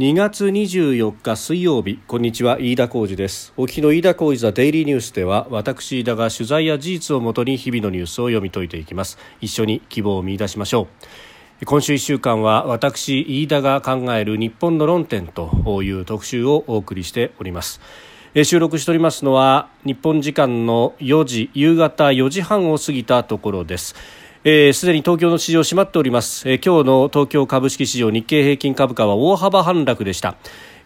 2月24日水曜日。こんにちは。飯田浩二です。お聞の飯田浩二ザデイリーニュースでは私飯田が取材や事実をもとに日々のニュースを読み解いていきます。一緒に希望を見出しましょう。今週1週間は私飯田が考える日本の論点という特集をお送りしております。収録しておりますのは日本時間の4時夕方4時半を過ぎたところです。す、えー、で、に東京の市場閉まっております、えー、今日の東京株式市場日経平均株価は大幅反落でした。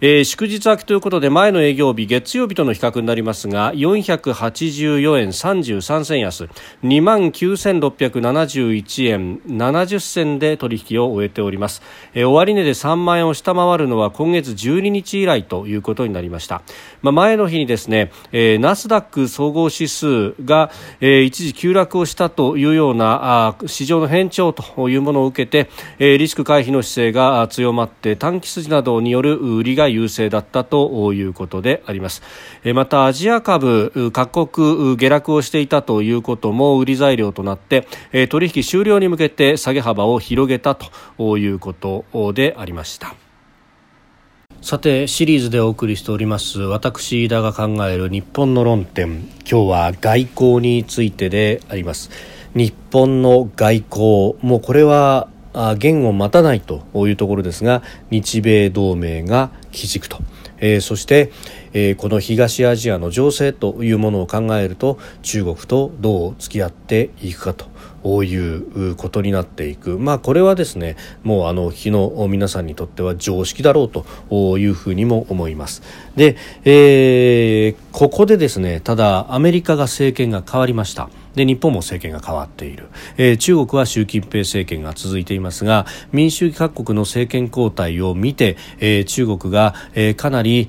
えー、祝日明けということで前の営業日月曜日との比較になりますが484円33銭安2万9671円70銭で取引を終えております、えー、終値で3万円を下回るのは今月12日以来ということになりました、まあ、前の日にですね、えー、ナスダック総合指数が、えー、一時急落をしたというようなあ市場の変調というものを受けて、えー、リスク回避の姿勢が強まって短期筋などによる売りが優勢だったということであります。またアジア株各国下落をしていたということも売り材料となって取引終了に向けて下げ幅を広げたということでありました。さてシリーズでお送りしております私飯田が考える日本の論点。今日は外交についてであります。日本の外交。もうこれは言を待たないというところですが日米同盟が基軸と、えー、そして、えー、この東アジアの情勢というものを考えると中国とどう付き合っていくかということになっていく、まあ、これはですねもうあの日の皆さんにとっては常識だろうというふうにも思います。で、えー、ここでですねただアメリカが政権が変わりました。で日本も政権が変わっている、えー、中国は習近平政権が続いていますが民主主義各国の政権交代を見て、えー、中国が、えー、かなり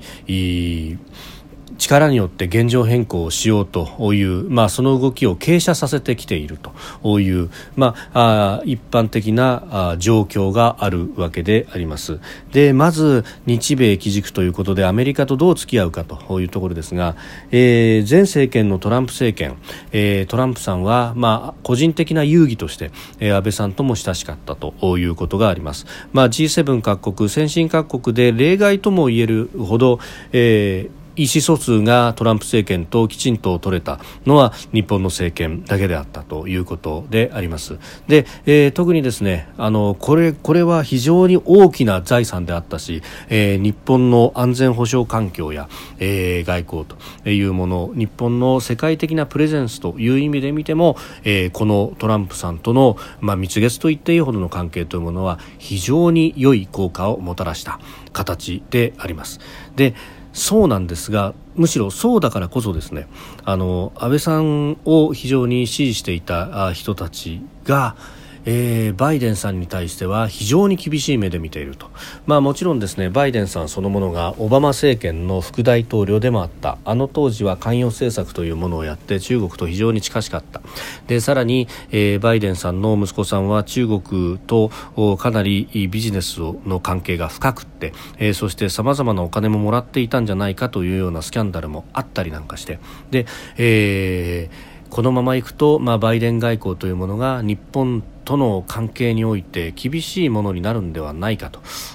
力によって現状変更をしようという、まあ、その動きを傾斜させてきているという、まあ、あ一般的なあ状況があるわけであります。でまず日米基軸ということでアメリカとどう付き合うかというところですが、えー、前政権のトランプ政権、えー、トランプさんは、まあ、個人的な遊戯として、えー、安倍さんとも親しかったということがあります、まあ、G7 各国先進各国で例外とも言えるほど、えー意思疎通がトランプ政権ときちんと取れたのは日本の政権だけであったということであります。で、えー、特にですねあのこれこれは非常に大きな財産であったし、えー、日本の安全保障環境や、えー、外交というもの日本の世界的なプレゼンスという意味で見ても、えー、このトランプさんとの、まあ、蜜月と言っていいほどの関係というものは非常に良い効果をもたらした形であります。でそうなんですがむしろそうだからこそですねあの安倍さんを非常に支持していた人たちがえー、バイデンさんに対しては非常に厳しい目で見ていると、まあ、もちろんですねバイデンさんそのものがオバマ政権の副大統領でもあった。あの当時は関与政策というものをやって中国と非常に近しかった。でさらに、えー、バイデンさんの息子さんは中国とかなりビジネスの関係が深くって、えー、そしてさまざまなお金ももらっていたんじゃないかというようなスキャンダルもあったりなんかして。で、えー、このままいくと、まあ、バイデン外交というものが日本との関係において厳しいものになるんではないか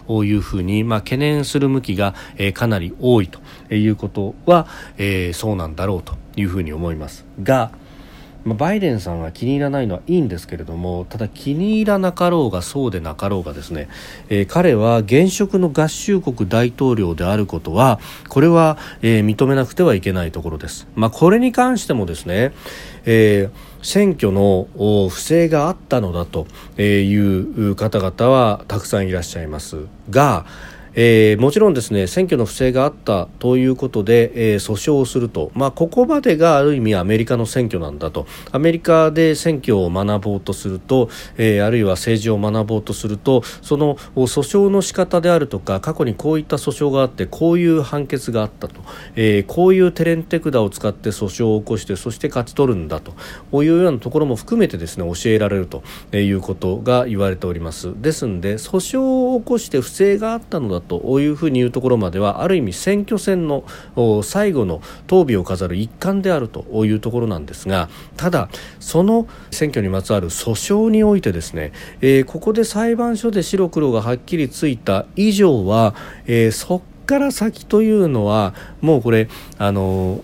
というふうに、まあ、懸念する向きが、えー、かなり多いということは、えー、そうなんだろうというふうに思いますが、まあ、バイデンさんが気に入らないのはいいんですけれどもただ気に入らなかろうがそうでなかろうがですね、えー、彼は現職の合衆国大統領であることはこれは、えー、認めなくてはいけないところです。まあ、これに関してもですね、えー、選挙の不正があったのだという方々はたくさんいらっしゃいますが、えー、もちろんですね選挙の不正があったということで、えー、訴訟をすると、まあ、ここまでがある意味アメリカの選挙なんだと。アメリカで選挙を学ぼうとすると、えー、あるいは政治を学ぼうとするとその訴訟の仕方であるとか過去にこういった訴訟があってこういう判決があったと、えー、こういうテレンテクダを使って訴訟を起こしてそして勝ち取るんだと。いうようなところも含めてですね教えられるということが言われております。ですので訴訟を起こして不正があったのだというふうに言うところまではある意味選挙戦の最後の討議を飾る一環であるというところなんですがただその選挙にまつわる訴訟においてですね、えー、ここで裁判所で白黒がはっきりついた以上は、えー、そこから先というのはもうこれあの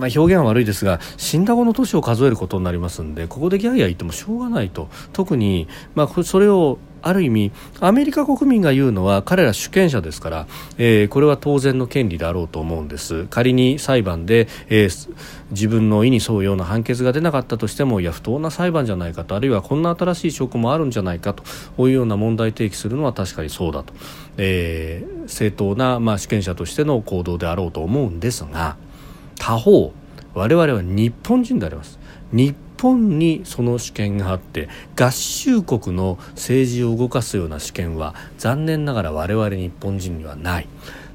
まあ、表現は悪いですが死んだ後の年を数えることになりますのでここでギャーギャー言ってもしょうがないと。特に、まあ、それをある意味アメリカ国民が言うのは彼ら主権者ですから、えー、これは当然の権利であろうと思うんです。仮に裁判で、えー、自分の意に沿うような判決が出なかったとしてもいや不当な裁判じゃないかとあるいはこんな新しい証拠もあるんじゃないかというような問題提起するのは確かにそうだと、えー、正当な、まあ、主権者としての行動であろうと思うんですが他方我々は日本人であります。日本にその主権があって合衆国の政治を動かすような主権は残念ながら我々日本人にはない。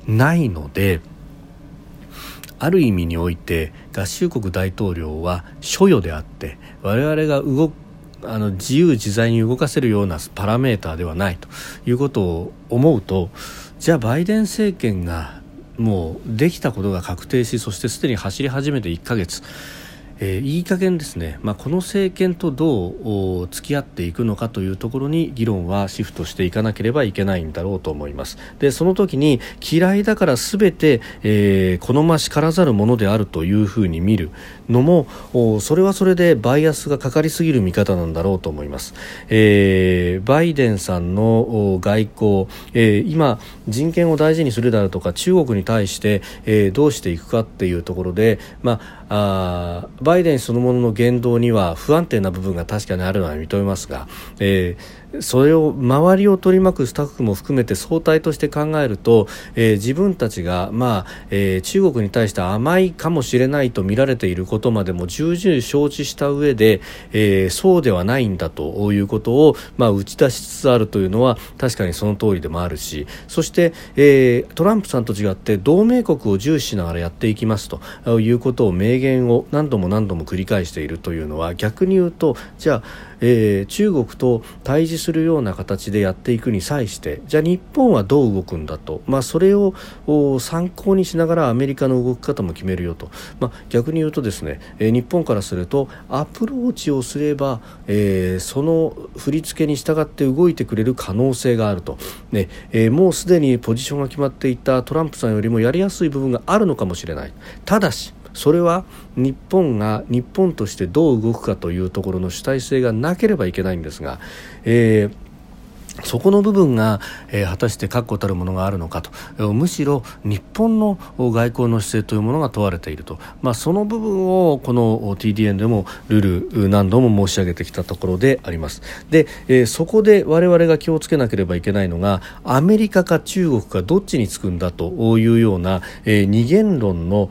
ないのである意味において合衆国大統領は所与であって我々が動くあの自由自在に動かせるようなパラメーターではないということを思うとじゃあバイデン政権がもうできたことが確定しそしてすでに走り始めて1ヶ月。えー、いい加減ですね、まあ、この政権とどう付き合っていくのかというところに議論はシフトしていかなければいけないんだろうと思います。でその時に嫌いだから全て、えー、好ましからざるものであるというふうに見るのもそれはそれでバイアスがかかりすぎる見方なんだろうと思います、えー、バイデンさんの外交、えー、今人権を大事にするであるとか中国に対して、えー、どうしていくかっていうところで、まあ、あバイデンそのものの言動には不安定な部分が確かにあるのは認めますが、えーそれを周りを取り巻くスタッフも含めて相対として考えると、えー、自分たちが、まあえー、中国に対して甘いかもしれないと見られていることまでも重々承知した上で、えー、そうではないんだということを、まあ、打ち出しつつあるというのは確かにその通りでもあるしそして、えー、トランプさんと違って同盟国を重視しながらやっていきますということを明言を何度も何度も繰り返しているというのは逆に言うとじゃあえー、中国と対峙するような形でやっていくに際してじゃあ日本はどう動くんだと、まあ、それを参考にしながらアメリカの動き方も決めるよと、まあ、逆に言うとですね、えー、日本からするとアプローチをすれば、えー、その振り付けに従って動いてくれる可能性があると、ねえー、もうすでにポジションが決まっていたトランプさんよりもやりやすい部分があるのかもしれない。ただしそれは日本が日本としてどう動くかというところの主体性がなければいけないんですが、えーそこの部分が、えー、果たして確固たるものがあるのかと。むしろ日本の外交の姿勢というものが問われていると、まあ、その部分をこの TDN でもルール何度も申し上げてきたところであります。で、えー、そこで我々が気をつけなければいけないのがアメリカか中国かどっちにつくんだというような、えー、二元論の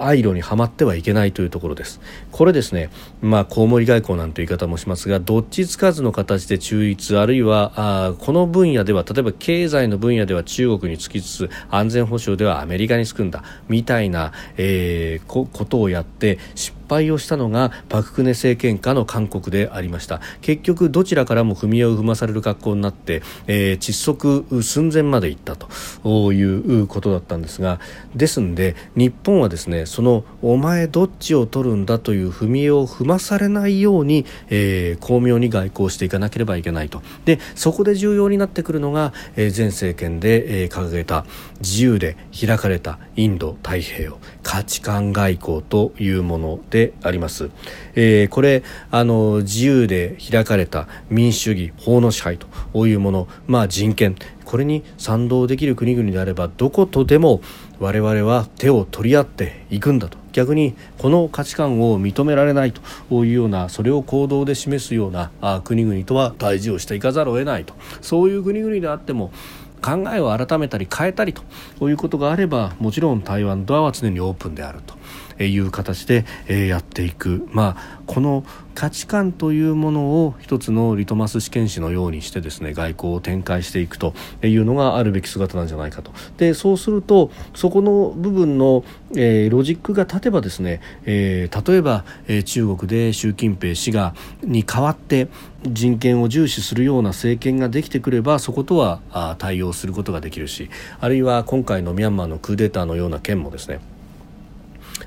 愛路にはまってはいけないというところです。これですね、まあ、コウモリ外交なんて言い方もしますがどっちつかずの形で中立あるいはこの分野では例えば経済の分野では中国につきつつ安全保障ではアメリカにつくんだみたいな、えー、ことをやって失敗をしたのがパク・クネ政権下の韓国でありました。結局どちらからも踏み絵を踏まされる格好になって、えー、窒息寸前まで行ったということだったんですがですので日本はですねそのお前どっちを取るんだという踏み絵を踏まされないように、えー、巧妙に外交していかなければいけないと。でそこで重要になってくるのが、えー、前政権で、えー、掲げた自由で開かれたインド太平洋。価値観外交というものであります、えー、これあの自由で開かれた民主主義法の支配というもの、まあ、人権。これに賛同できる国々であればどことでも我々は手を取り合っていくんだと。逆にこの価値観を認められないというようなそれを行動で示すような国々とは対峙をしていかざるを得ないと。そういう国々であっても考えを改めたり変えたりということがあればもちろん台湾ドアは常にオープンであると。いう形で、やっていく、まあ、この価値観というものを一つのリトマス試験紙のようにしてですね外交を展開していくというのがあるべき姿なんじゃないかと。でそうするとそこの部分の、えー、ロジックが立てばですね、えー、例えば、えー、中国で習近平氏がに代わって人権を重視するような政権ができてくればそことはあ対応することができるしあるいは今回のミャンマーのクーデターのような件もですね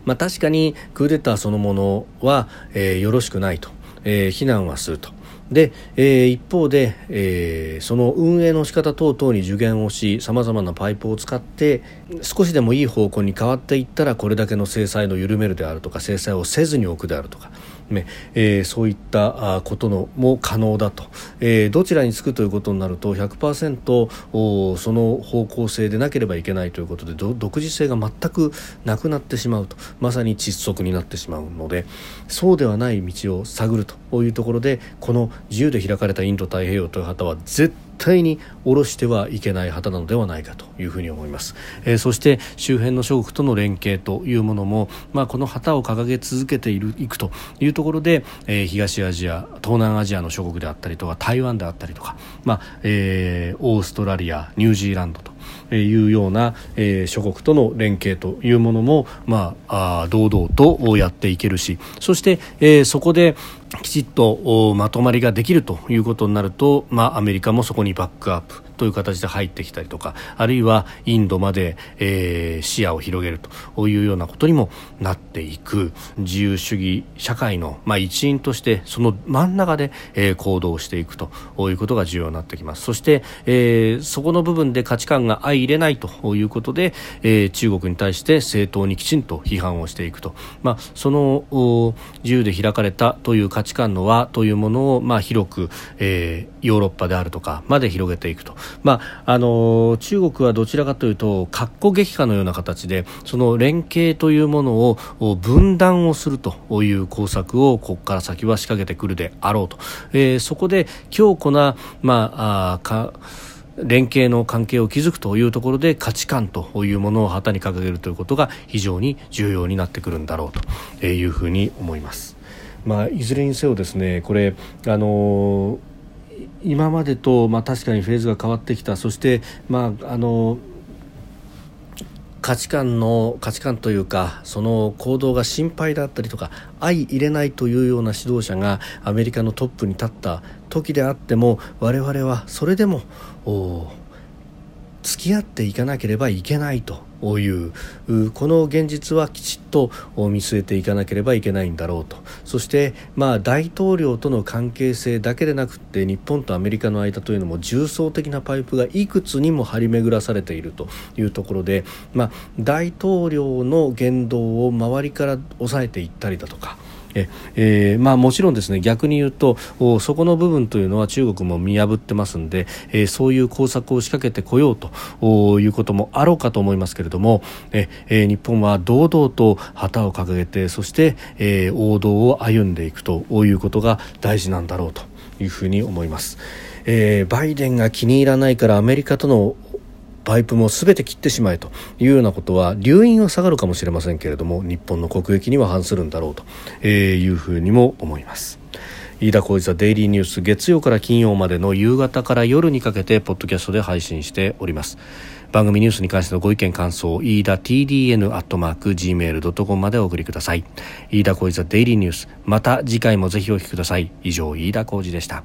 まあ、確かにクーデターそのものは、えー、よろしくないと、えー、非難はすると。で、えー、一方で、えー、その運営の仕方等々に助言をしさまざまなパイプを使って少しでもいい方向に変わっていったらこれだけの制裁の緩めるであるとか制裁をせずに置くであるとかねえー、そういったことのも可能だと、えー、どちらにつくということになると100%その方向性でなければいけないということで独自性が全くなくなってしまうと。まさに窒息になってしまうのでそうではない道を探るというところでこの自由で開かれたインド太平洋という旗は絶対対に下ろしてはいけない旗なのではないかというふうに思います、えー、そして周辺の諸国との連携というものも、まあ、この旗を掲げ続けているいくというところで、えー、東アジア東南アジアの諸国であったりとか台湾であったりとか、まあえー、オーストラリアニュージーランドというような、えー、諸国との連携というものも、まあ、あ堂々とやっていけるしそして、えー、そこできちっとまとまりができるということになると、まあ、アメリカもそこにバックアップという形で入ってきたりとかあるいはインドまで、えー、視野を広げるというようなことにもなっていく。自由主義社会の、まあ、一員としてその真ん中で、えー、行動していくということが重要になってきます。そして、えー、そこの部分で価値観が相入れないということで、え、中国に対して正当にきちんと批判をしていくと、まあ、その自由で開かれたという価値観の輪というものを、まあ、広く、えー、ヨーロッパであるとかまで広げていくとまあ、あの中国はどちらかというと格好撃破のような形でその連携というものを分断をするという工作をここから先は仕掛けてくるであろうと、えー、そこで強固な、まあ、あか連携の関係を築くというところで価値観というものを旗に掲げるということが非常に重要になってくるんだろうというふうに思います。まあ、いずれにせよですねこれあの今までと、まあ、確かにフェーズが変わってきた。そして、まあ、あの価値観の価値観というかその行動が心配だったりとか相入れないというような指導者がアメリカのトップに立った時であっても我々はそれでも付き合っていかなければいけないと。いうこの現実はきちっと見据えていかなければいけないんだろうと。そして、まあ、大統領との関係性だけでなくて日本とアメリカの間というのも重層的なパイプがいくつにも張り巡らされているというところで、まあ、大統領の言動を周りから抑えていったりだとかええー、まあ、もちろんですね逆に言うとそこの部分というのは中国も見破ってますんで、えー、そういう工作を仕掛けてこようということもあろうかと思いますけれどもえ、えー、日本は堂々と旗を掲げてそして、え王道を歩んでいくということが大事なんだろうというふうに思います。えバイデンが気に入らないからアメリカとのパイプも全て切ってしまえというようなことは留飲は下がるかもしれませんけれども日本の国益には反するんだろうというふうにも思います。飯田浩司ザデイリーニュース月曜から金曜までの夕方から夜にかけてポッドキャストで配信しております。番組ニュースに関してのご意見感想飯田 TDN アットマーク Gmail.com までお送りください。飯田浩司ザデイリーニュースまた次回もぜひお聞きください。以上飯田浩司でした。